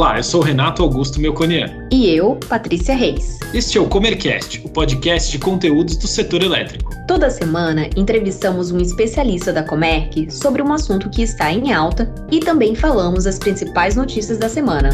Olá, eu sou Renato Augusto Melconian. E eu, Patrícia Reis. Este é o Comercast, o podcast de conteúdos do setor elétrico. Toda semana entrevistamos um especialista da Comerc sobre um assunto que está em alta e também falamos as principais notícias da semana.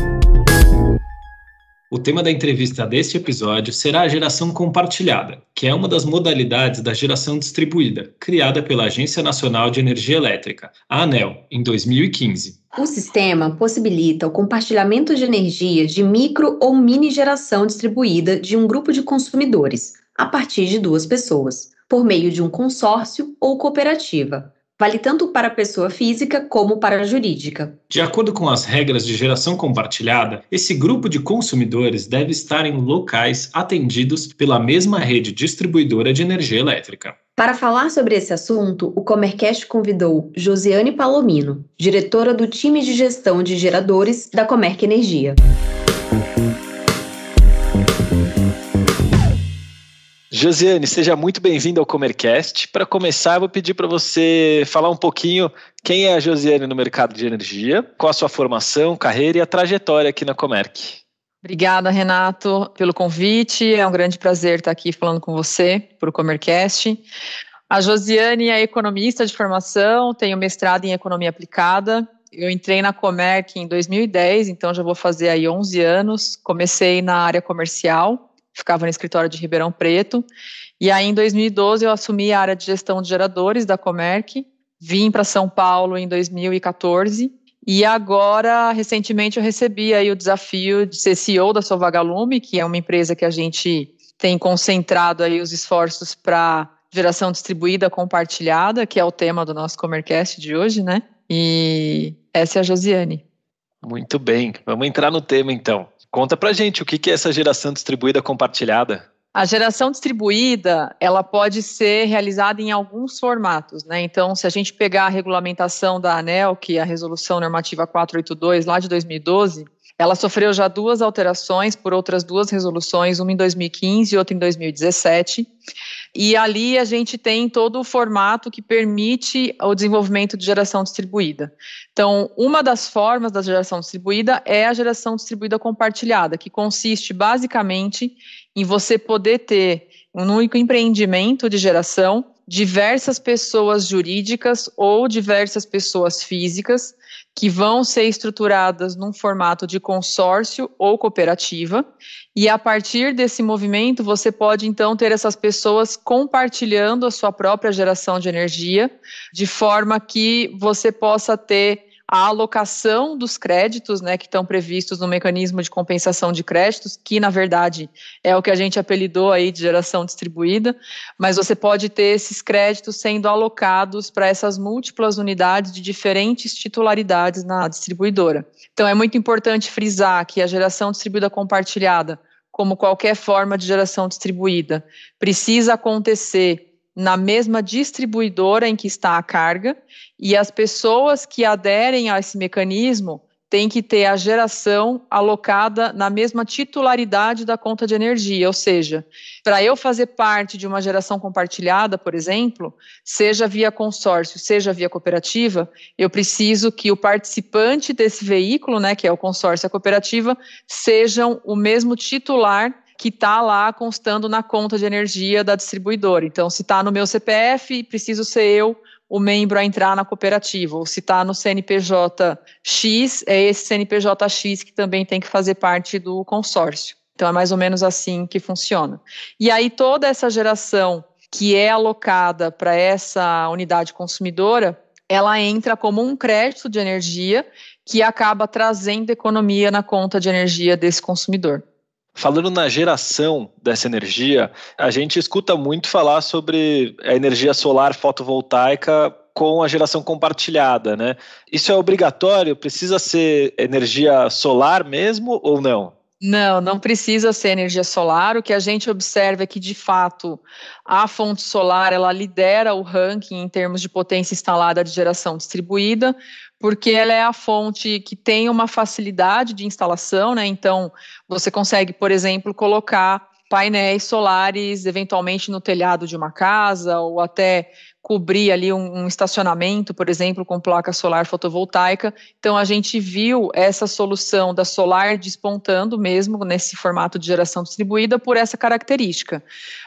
O tema da entrevista deste episódio será a geração compartilhada, que é uma das modalidades da geração distribuída, criada pela Agência Nacional de Energia Elétrica, a ANEL, em 2015. O sistema possibilita o compartilhamento de energia de micro ou mini geração distribuída de um grupo de consumidores, a partir de duas pessoas, por meio de um consórcio ou cooperativa, Vale tanto para a pessoa física como para a jurídica. De acordo com as regras de geração compartilhada, esse grupo de consumidores deve estar em locais atendidos pela mesma rede distribuidora de energia elétrica. Para falar sobre esse assunto, o Comercast convidou Josiane Palomino, diretora do time de gestão de geradores da Comerc Energia. Josiane, seja muito bem-vinda ao Comercast. Para começar, vou pedir para você falar um pouquinho quem é a Josiane no mercado de energia, qual a sua formação, carreira e a trajetória aqui na Comerc. Obrigada, Renato, pelo convite. É um grande prazer estar aqui falando com você para o Comercast. A Josiane é economista de formação, tenho mestrado em economia aplicada. Eu entrei na Comerc em 2010, então já vou fazer aí 11 anos. Comecei na área comercial ficava no escritório de Ribeirão Preto. E aí, em 2012, eu assumi a área de gestão de geradores da Comerc, vim para São Paulo em 2014. E agora, recentemente, eu recebi aí o desafio de ser CEO da Sovagalume, que é uma empresa que a gente tem concentrado aí os esforços para geração distribuída compartilhada, que é o tema do nosso Comercast de hoje, né? E essa é a Josiane. Muito bem, vamos entrar no tema então. Conta pra gente o que é essa geração distribuída compartilhada. A geração distribuída, ela pode ser realizada em alguns formatos, né? Então, se a gente pegar a regulamentação da ANEL, que é a Resolução Normativa 482, lá de 2012, ela sofreu já duas alterações por outras duas resoluções, uma em 2015 e outra em 2017. E ali a gente tem todo o formato que permite o desenvolvimento de geração distribuída. Então, uma das formas da geração distribuída é a geração distribuída compartilhada, que consiste basicamente em você poder ter um único empreendimento de geração, diversas pessoas jurídicas ou diversas pessoas físicas que vão ser estruturadas num formato de consórcio ou cooperativa, e a partir desse movimento você pode então ter essas pessoas compartilhando a sua própria geração de energia, de forma que você possa ter a alocação dos créditos, né, que estão previstos no mecanismo de compensação de créditos, que na verdade é o que a gente apelidou aí de geração distribuída, mas você pode ter esses créditos sendo alocados para essas múltiplas unidades de diferentes titularidades na distribuidora. Então é muito importante frisar que a geração distribuída compartilhada, como qualquer forma de geração distribuída, precisa acontecer na mesma distribuidora em que está a carga, e as pessoas que aderem a esse mecanismo têm que ter a geração alocada na mesma titularidade da conta de energia, ou seja, para eu fazer parte de uma geração compartilhada, por exemplo, seja via consórcio, seja via cooperativa, eu preciso que o participante desse veículo, né, que é o consórcio e a cooperativa, sejam o mesmo titular que está lá constando na conta de energia da distribuidora. Então, se está no meu CPF, preciso ser eu o membro a entrar na cooperativa. Ou se está no CNPJ X, é esse CNPJ X que também tem que fazer parte do consórcio. Então, é mais ou menos assim que funciona. E aí, toda essa geração que é alocada para essa unidade consumidora, ela entra como um crédito de energia que acaba trazendo economia na conta de energia desse consumidor. Falando na geração dessa energia, a gente escuta muito falar sobre a energia solar fotovoltaica com a geração compartilhada, né? Isso é obrigatório? Precisa ser energia solar mesmo ou não? Não, não precisa ser energia solar. O que a gente observa é que, de fato, a fonte solar ela lidera o ranking em termos de potência instalada de geração distribuída, porque ela é a fonte que tem uma facilidade de instalação, né? Então, você consegue, por exemplo, colocar painéis solares, eventualmente no telhado de uma casa ou até cobrir ali um, um, estacionamento, por exemplo, com placa solar fotovoltaica. Então a gente viu essa solução da solar despontando mesmo nesse formato de geração distribuída por essa característica.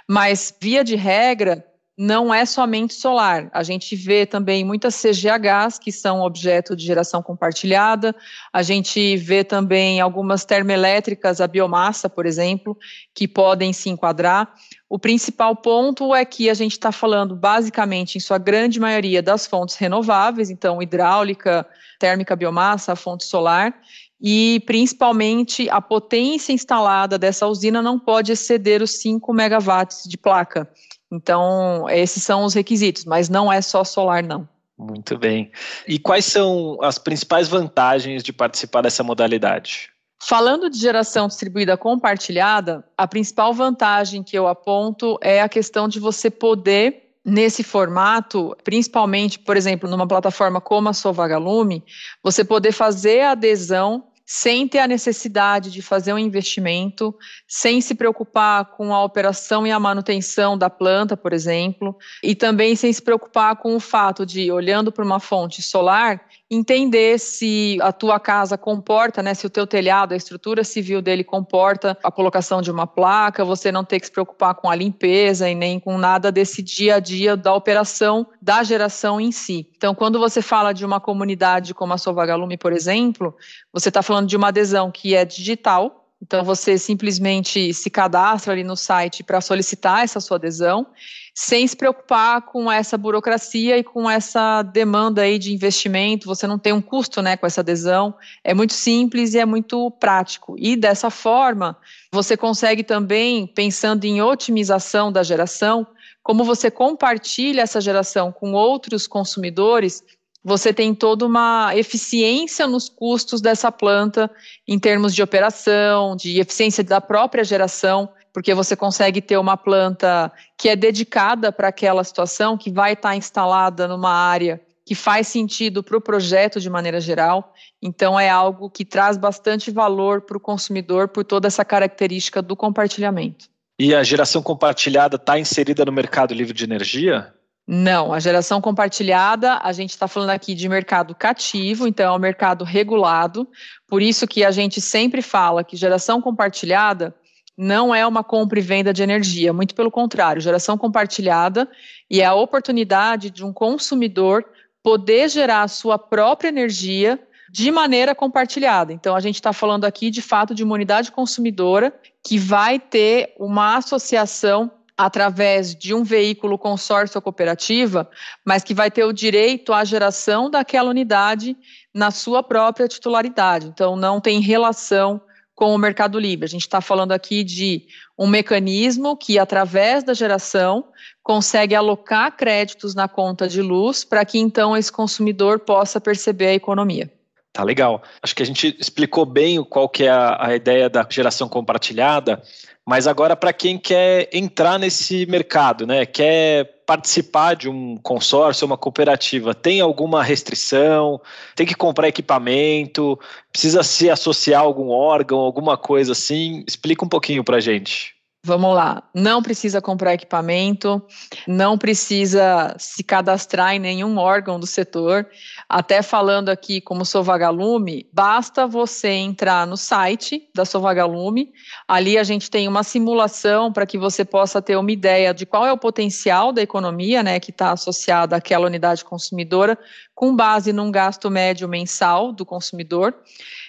Mas via de regra, não é somente solar. A gente vê também muitas CGHs que são objeto de geração compartilhada. A gente vê também algumas termoelétricas a biomassa, por exemplo, que podem se enquadrar. O principal ponto é que a gente está falando basicamente, em sua grande maioria, das fontes renováveis, então hidráulica, térmica, biomassa, fonte solar, e principalmente a potência instalada dessa usina não pode exceder os 5 megawatts de placa. Então, esses são os requisitos, mas não é só solar, não. Muito bem. E quais são as principais vantagens de participar dessa modalidade? Falando de geração distribuída compartilhada, a principal vantagem que eu aponto é a questão de você poder nesse formato, principalmente, por exemplo, numa plataforma como a Sovagalume, você poder fazer a adesão sem ter a necessidade de fazer um investimento, sem se preocupar com a operação e a manutenção da planta, por exemplo, e também sem se preocupar com o fato de, olhando para uma fonte solar, entender se a tua casa comporta, né, se o teu telhado, a estrutura civil dele comporta a colocação de uma placa, você não ter que se preocupar com a limpeza e nem com nada desse dia a dia da operação da geração em si. Então, quando você fala de uma comunidade como a Sovagalume, por exemplo, você está falando de uma adesão que é digital, então, você simplesmente se cadastra ali no site para solicitar essa sua adesão, sem se preocupar com essa burocracia e com essa demanda aí de investimento. Você não tem um custo né, com essa adesão. É muito simples e é muito prático. E dessa forma, você consegue também, pensando em otimização da geração, como você compartilha essa geração com outros consumidores, você tem toda uma eficiência nos custos dessa planta em termos de operação, de eficiência da própria geração, porque você consegue ter uma planta que é dedicada para aquela situação, que vai estar instalada numa área que faz sentido para o projeto de maneira geral. Então, é algo que traz bastante valor para o consumidor por toda essa característica do compartilhamento. E a geração compartilhada está inserida no mercado livre de energia? Não, a geração compartilhada, a gente está falando aqui de mercado cativo, então é um mercado regulado, por isso que a gente sempre fala que geração compartilhada não é uma compra e venda de energia, muito pelo contrário, geração compartilhada e é a oportunidade de um consumidor poder gerar a sua própria energia de maneira compartilhada. Então, a gente está falando aqui de fato de uma unidade consumidora que vai ter uma associação através de um veículo consórcio ou cooperativa, mas que vai ter o direito à geração daquela unidade na sua própria titularidade. Então, não tem relação com o Mercado Livre. A gente está falando aqui de um mecanismo que, através da geração, consegue alocar créditos na conta de luz para que então esse consumidor possa perceber a economia. Tá legal. Acho que a gente explicou bem qual que é a, a ideia da geração compartilhada. Mas agora, para quem quer entrar nesse mercado, né, quer participar de um consórcio, uma cooperativa, tem alguma restrição? Tem que comprar equipamento? Precisa se associar a algum órgão, alguma coisa assim? Explica um pouquinho para gente. Vamos lá, não precisa comprar equipamento, não precisa se cadastrar em nenhum órgão do setor. Até falando aqui como sou vagalume, basta você entrar no site da Sovagalume. Ali a gente tem uma simulação para que você possa ter uma ideia de qual é o potencial da economia, né, que está associada àquela unidade consumidora, com base num gasto médio mensal do consumidor.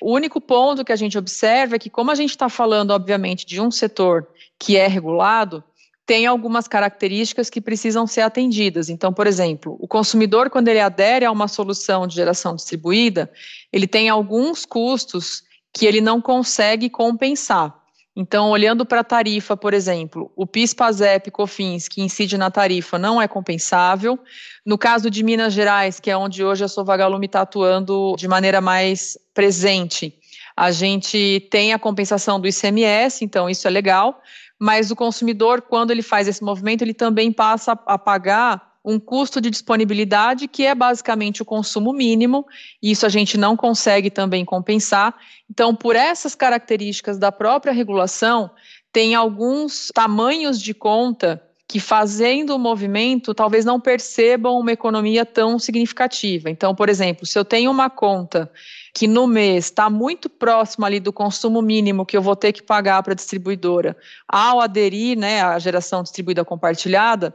O único ponto que a gente observa é que, como a gente está falando, obviamente, de um setor que é regulado, tem algumas características que precisam ser atendidas. Então, por exemplo, o consumidor, quando ele adere a uma solução de geração distribuída, ele tem alguns custos que ele não consegue compensar. Então, olhando para a tarifa, por exemplo, o PIS, PASEP, COFINS, que incide na tarifa, não é compensável. No caso de Minas Gerais, que é onde hoje a Sovagalume está atuando de maneira mais presente, a gente tem a compensação do ICMS, então isso é legal, mas o consumidor, quando ele faz esse movimento, ele também passa a pagar um custo de disponibilidade que é basicamente o consumo mínimo, e isso a gente não consegue também compensar. Então, por essas características da própria regulação, tem alguns tamanhos de conta que fazendo o movimento talvez não percebam uma economia tão significativa. Então, por exemplo, se eu tenho uma conta que no mês está muito próximo ali do consumo mínimo que eu vou ter que pagar para a distribuidora, ao aderir né, à geração distribuída compartilhada,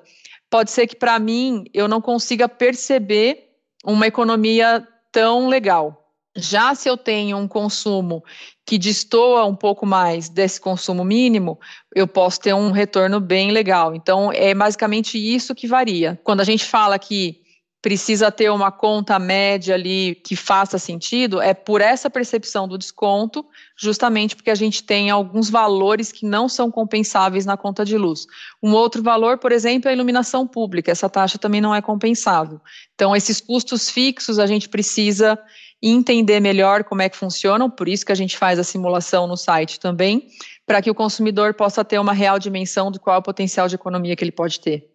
pode ser que para mim eu não consiga perceber uma economia tão legal. Já se eu tenho um consumo que destoa um pouco mais desse consumo mínimo, eu posso ter um retorno bem legal. Então, é basicamente isso que varia. Quando a gente fala que precisa ter uma conta média ali que faça sentido, é por essa percepção do desconto, justamente porque a gente tem alguns valores que não são compensáveis na conta de luz. Um outro valor, por exemplo, é a iluminação pública, essa taxa também não é compensável. Então, esses custos fixos a gente precisa entender melhor como é que funcionam, por isso que a gente faz a simulação no site também, para que o consumidor possa ter uma real dimensão do qual é o potencial de economia que ele pode ter.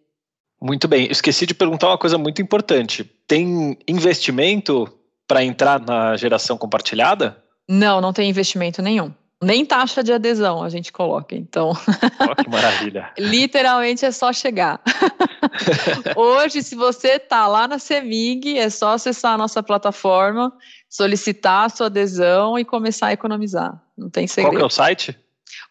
Muito bem, esqueci de perguntar uma coisa muito importante. Tem investimento para entrar na geração compartilhada? Não, não tem investimento nenhum. Nem taxa de adesão a gente coloca, então. Oh, que maravilha. Literalmente é só chegar. Hoje, se você está lá na CEMIG, é só acessar a nossa plataforma, solicitar a sua adesão e começar a economizar. Não tem segredo. Qual que é o site?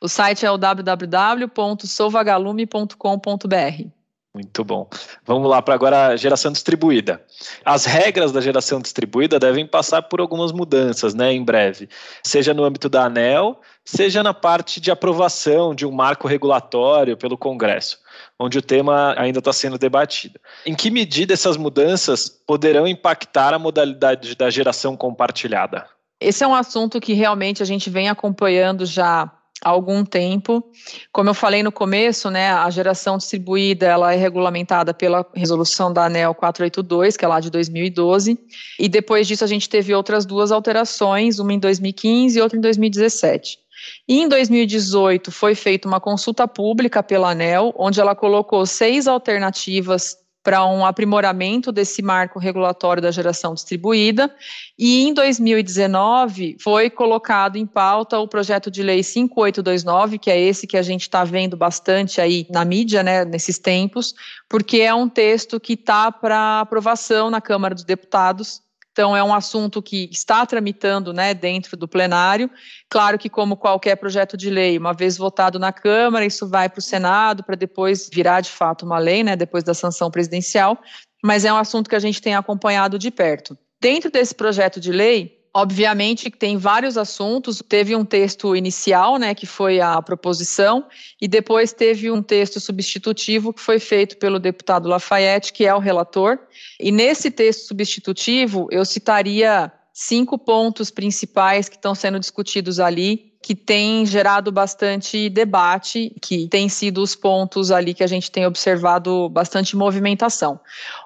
O site é o www.souvagalume.com.br. Muito bom. Vamos lá para agora a geração distribuída. As regras da geração distribuída devem passar por algumas mudanças, né, em breve, seja no âmbito da ANEL, seja na parte de aprovação de um marco regulatório pelo Congresso, onde o tema ainda está sendo debatido. Em que medida essas mudanças poderão impactar a modalidade da geração compartilhada? Esse é um assunto que realmente a gente vem acompanhando já há algum tempo. Como eu falei no começo, né, a geração distribuída ela é regulamentada pela resolução da ANEL 482, que é lá de 2012, e depois disso a gente teve outras duas alterações, uma em 2015 e outra em 2017. E em 2018 foi feita uma consulta pública pela ANEL, onde ela colocou seis alternativas para um aprimoramento desse marco regulatório da geração distribuída. E em 2019 foi colocado em pauta o projeto de lei 5829, que é esse que a gente está vendo bastante aí na mídia, né, nesses tempos, porque é um texto que está para aprovação na Câmara dos Deputados então, é um assunto que está tramitando né, dentro do plenário. Claro que, como qualquer projeto de lei, uma vez votado na Câmara, isso vai para o Senado para depois virar de fato uma lei, né, depois da sanção presidencial. Mas é um assunto que a gente tem acompanhado de perto. Dentro desse projeto de lei, Obviamente que tem vários assuntos. Teve um texto inicial, né, que foi a proposição, e depois teve um texto substitutivo que foi feito pelo deputado Lafayette, que é o relator. E nesse texto substitutivo, eu citaria cinco pontos principais que estão sendo discutidos ali, que têm gerado bastante debate, que têm sido os pontos ali que a gente tem observado bastante movimentação.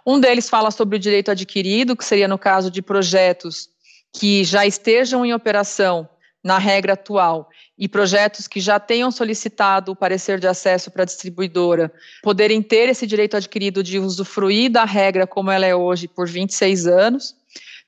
Um deles fala sobre o direito adquirido, que seria no caso de projetos que já estejam em operação na regra atual e projetos que já tenham solicitado o parecer de acesso para a distribuidora poderem ter esse direito adquirido de usufruir da regra como ela é hoje por 26 anos.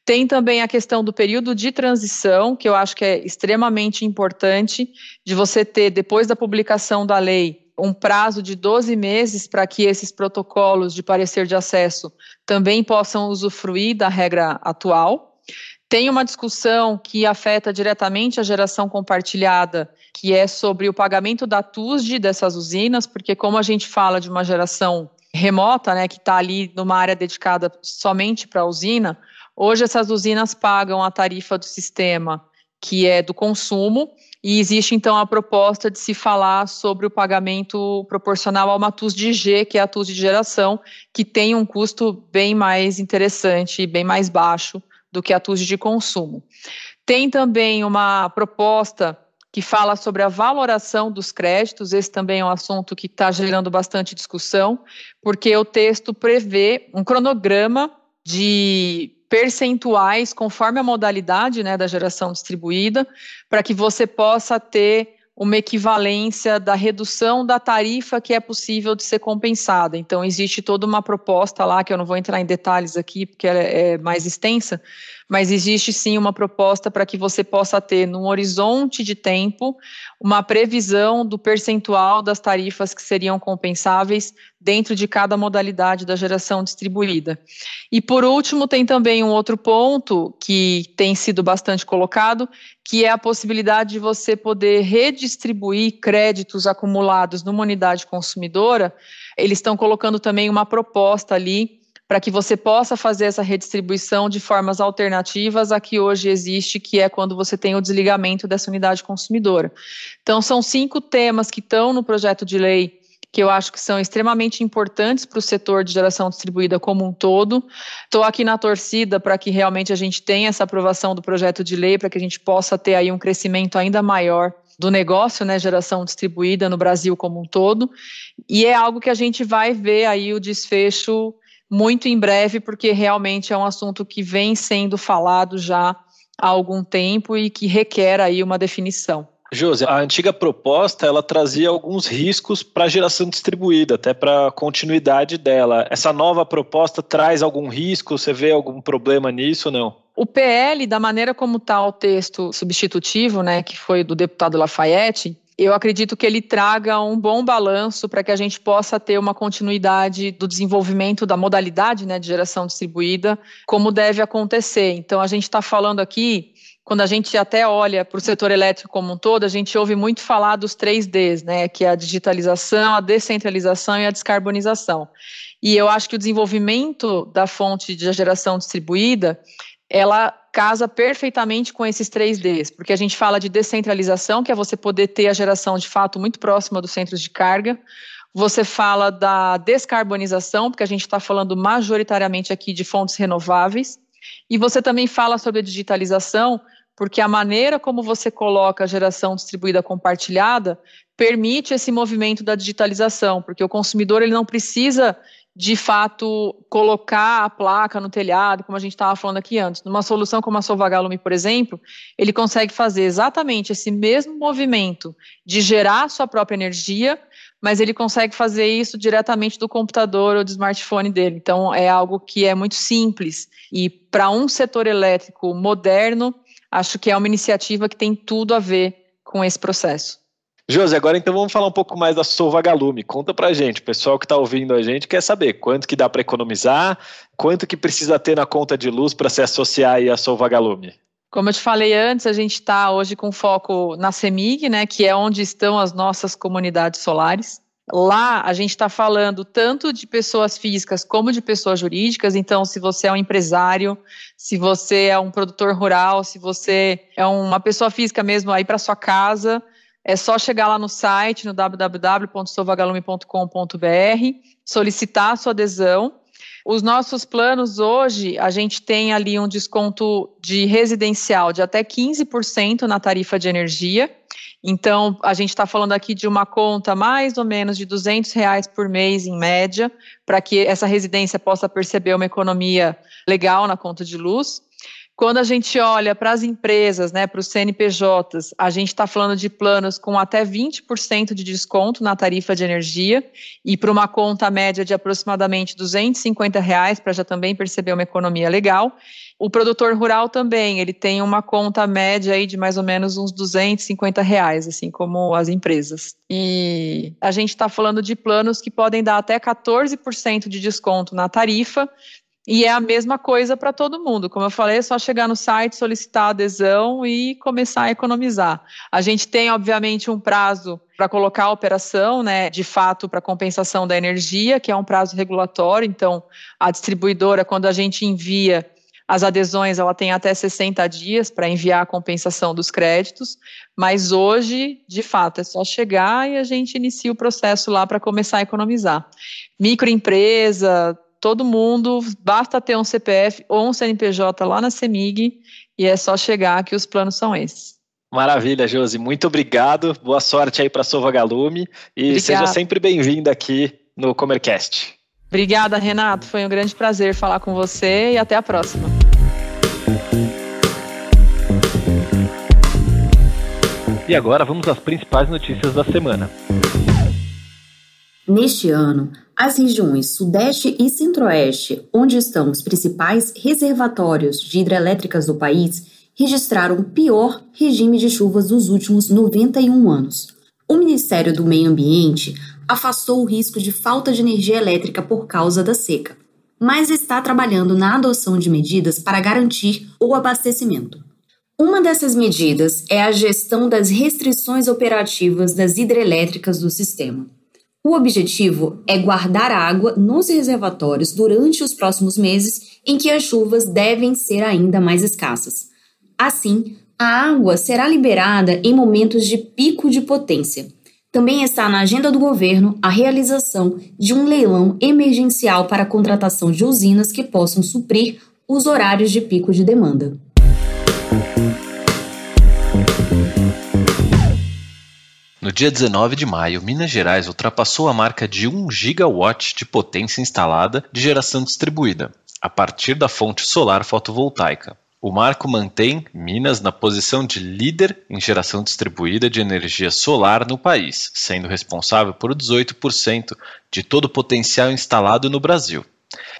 Tem também a questão do período de transição, que eu acho que é extremamente importante, de você ter, depois da publicação da lei, um prazo de 12 meses para que esses protocolos de parecer de acesso também possam usufruir da regra atual. Tem uma discussão que afeta diretamente a geração compartilhada, que é sobre o pagamento da TUSD dessas usinas, porque como a gente fala de uma geração remota, né, que está ali numa área dedicada somente para a usina, hoje essas usinas pagam a tarifa do sistema, que é do consumo, e existe então a proposta de se falar sobre o pagamento proporcional a uma TUSD G, que é a TUSD de geração, que tem um custo bem mais interessante e bem mais baixo do que a TUS de consumo. Tem também uma proposta que fala sobre a valoração dos créditos, esse também é um assunto que está gerando bastante discussão, porque o texto prevê um cronograma de percentuais conforme a modalidade né, da geração distribuída, para que você possa ter uma equivalência da redução da tarifa que é possível de ser compensada. Então, existe toda uma proposta lá, que eu não vou entrar em detalhes aqui, porque ela é mais extensa, mas existe sim uma proposta para que você possa ter, num horizonte de tempo, uma previsão do percentual das tarifas que seriam compensáveis dentro de cada modalidade da geração distribuída. E por último, tem também um outro ponto que tem sido bastante colocado, que é a possibilidade de você poder redistribuir créditos acumulados numa unidade consumidora. Eles estão colocando também uma proposta ali para que você possa fazer essa redistribuição de formas alternativas a que hoje existe, que é quando você tem o desligamento dessa unidade consumidora. Então, são cinco temas que estão no projeto de lei que eu acho que são extremamente importantes para o setor de geração distribuída como um todo. Estou aqui na torcida para que realmente a gente tenha essa aprovação do projeto de lei, para que a gente possa ter aí um crescimento ainda maior do negócio, né, geração distribuída no Brasil como um todo. E é algo que a gente vai ver aí o desfecho muito em breve, porque realmente é um assunto que vem sendo falado já há algum tempo e que requer aí uma definição. Josi, a antiga proposta ela trazia alguns riscos para a geração distribuída, até para a continuidade dela. Essa nova proposta traz algum risco? Você vê algum problema nisso ou não? O PL, da maneira como está o texto substitutivo, né, que foi do deputado Lafayette, eu acredito que ele traga um bom balanço para que a gente possa ter uma continuidade do desenvolvimento da modalidade né, de geração distribuída, como deve acontecer. Então, a gente está falando aqui, quando a gente até olha para o setor elétrico como um todo, a gente ouve muito falar dos três Ds, né, que é a digitalização, a descentralização e a descarbonização. E eu acho que o desenvolvimento da fonte de geração distribuída, ela casa perfeitamente com esses três Ds, porque a gente fala de descentralização, que é você poder ter a geração de fato muito próxima dos centros de carga. Você fala da descarbonização, porque a gente está falando majoritariamente aqui de fontes renováveis. E você também fala sobre a digitalização, porque a maneira como você coloca a geração distribuída compartilhada permite esse movimento da digitalização, porque o consumidor ele não precisa de fato colocar a placa no telhado, como a gente estava falando aqui antes. Numa solução como a Solvagalume, por exemplo, ele consegue fazer exatamente esse mesmo movimento de gerar sua própria energia, mas ele consegue fazer isso diretamente do computador ou do smartphone dele. Então é algo que é muito simples e para um setor elétrico moderno, acho que é uma iniciativa que tem tudo a ver com esse processo. Josi, agora então vamos falar um pouco mais da Solvagalume. Conta pra gente, o pessoal que está ouvindo a gente quer saber quanto que dá para economizar, quanto que precisa ter na conta de luz para se associar à Solvagalume. Como eu te falei antes, a gente está hoje com foco na CEMIG, né, que é onde estão as nossas comunidades solares. Lá a gente está falando tanto de pessoas físicas como de pessoas jurídicas. Então, se você é um empresário, se você é um produtor rural, se você é uma pessoa física mesmo aí para sua casa, é só chegar lá no site, no www.sovagalume.com.br, solicitar a sua adesão. Os nossos planos hoje, a gente tem ali um desconto de residencial de até 15% na tarifa de energia. Então, a gente está falando aqui de uma conta mais ou menos de 200 reais por mês, em média, para que essa residência possa perceber uma economia legal na conta de luz. Quando a gente olha para as empresas, né, para os CNPJs, a gente está falando de planos com até 20% de desconto na tarifa de energia e para uma conta média de aproximadamente 250 reais, para já também perceber uma economia legal. O produtor rural também, ele tem uma conta média aí de mais ou menos uns 250 reais, assim como as empresas. E a gente está falando de planos que podem dar até 14% de desconto na tarifa, e é a mesma coisa para todo mundo. Como eu falei, é só chegar no site, solicitar adesão e começar a economizar. A gente tem, obviamente, um prazo para colocar a operação, né, de fato, para compensação da energia, que é um prazo regulatório. Então, a distribuidora, quando a gente envia as adesões, ela tem até 60 dias para enviar a compensação dos créditos, mas hoje, de fato, é só chegar e a gente inicia o processo lá para começar a economizar. Microempresa, todo mundo, basta ter um CPF ou um CNPJ lá na CEMIG e é só chegar que os planos são esses. Maravilha, Josi. Muito obrigado. Boa sorte aí para a Sova Galume e Obrigada. seja sempre bem-vinda aqui no Comercast. Obrigada, Renato. Foi um grande prazer falar com você e até a próxima. E agora vamos às principais notícias da semana. Neste ano, as regiões Sudeste e Centro-Oeste, onde estão os principais reservatórios de hidrelétricas do país, registraram o pior regime de chuvas dos últimos 91 anos. O Ministério do Meio Ambiente afastou o risco de falta de energia elétrica por causa da seca, mas está trabalhando na adoção de medidas para garantir o abastecimento. Uma dessas medidas é a gestão das restrições operativas das hidrelétricas do sistema. O objetivo é guardar água nos reservatórios durante os próximos meses em que as chuvas devem ser ainda mais escassas. Assim, a água será liberada em momentos de pico de potência. Também está na agenda do governo a realização de um leilão emergencial para a contratação de usinas que possam suprir os horários de pico de demanda. No dia 19 de maio, Minas Gerais ultrapassou a marca de 1 gigawatt de potência instalada de geração distribuída, a partir da fonte solar fotovoltaica. O marco mantém Minas na posição de líder em geração distribuída de energia solar no país, sendo responsável por 18% de todo o potencial instalado no Brasil.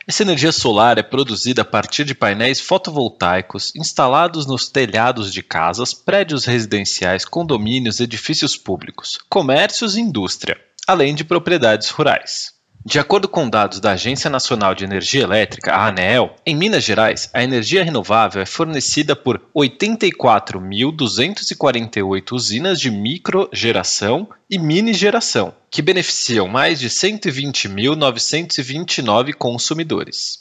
Essa energia solar é produzida a partir de painéis fotovoltaicos instalados nos telhados de casas, prédios residenciais, condomínios, edifícios públicos, comércios e indústria, além de propriedades rurais. De acordo com dados da Agência Nacional de Energia Elétrica, a ANEEL, em Minas Gerais, a energia renovável é fornecida por 84.248 usinas de microgeração e mini geração, que beneficiam mais de 120.929 consumidores.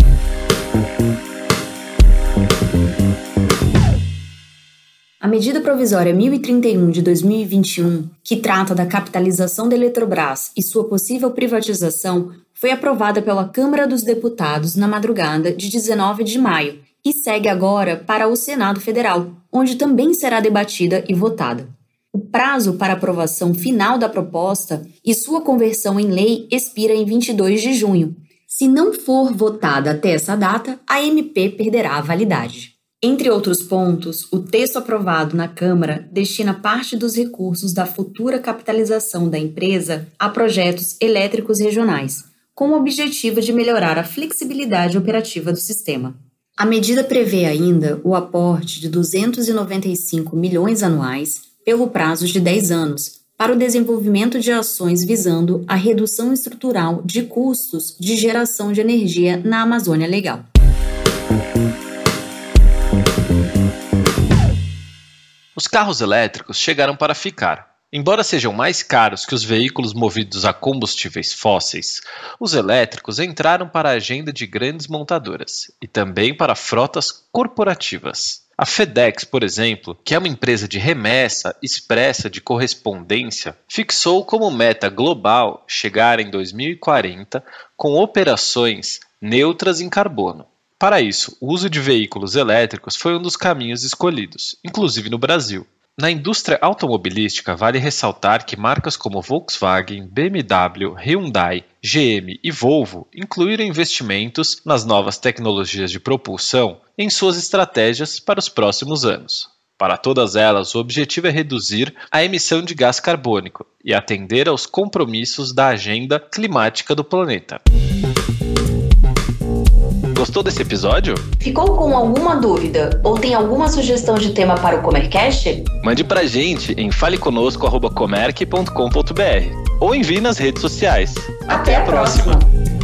A medida provisória 1031 de 2021, que trata da capitalização da Eletrobras e sua possível privatização, foi aprovada pela Câmara dos Deputados na madrugada de 19 de maio e segue agora para o Senado Federal, onde também será debatida e votada. O prazo para aprovação final da proposta e sua conversão em lei expira em 22 de junho. Se não for votada até essa data, a MP perderá a validade. Entre outros pontos, o texto aprovado na Câmara destina parte dos recursos da futura capitalização da empresa a projetos elétricos regionais, com o objetivo de melhorar a flexibilidade operativa do sistema. A medida prevê ainda o aporte de 295 milhões anuais pelo prazo de 10 anos para o desenvolvimento de ações visando a redução estrutural de custos de geração de energia na Amazônia Legal. Os carros elétricos chegaram para ficar. Embora sejam mais caros que os veículos movidos a combustíveis fósseis, os elétricos entraram para a agenda de grandes montadoras e também para frotas corporativas. A FedEx, por exemplo, que é uma empresa de remessa expressa de correspondência, fixou como meta global chegar em 2040 com operações neutras em carbono. Para isso, o uso de veículos elétricos foi um dos caminhos escolhidos, inclusive no Brasil. Na indústria automobilística, vale ressaltar que marcas como Volkswagen, BMW, Hyundai, GM e Volvo incluíram investimentos nas novas tecnologias de propulsão em suas estratégias para os próximos anos. Para todas elas, o objetivo é reduzir a emissão de gás carbônico e atender aos compromissos da agenda climática do planeta. Gostou desse episódio? Ficou com alguma dúvida ou tem alguma sugestão de tema para o Comercast? Mande pra gente em faleconosco.comerc.com.br ou envie nas redes sociais. Até, Até a próxima. próxima.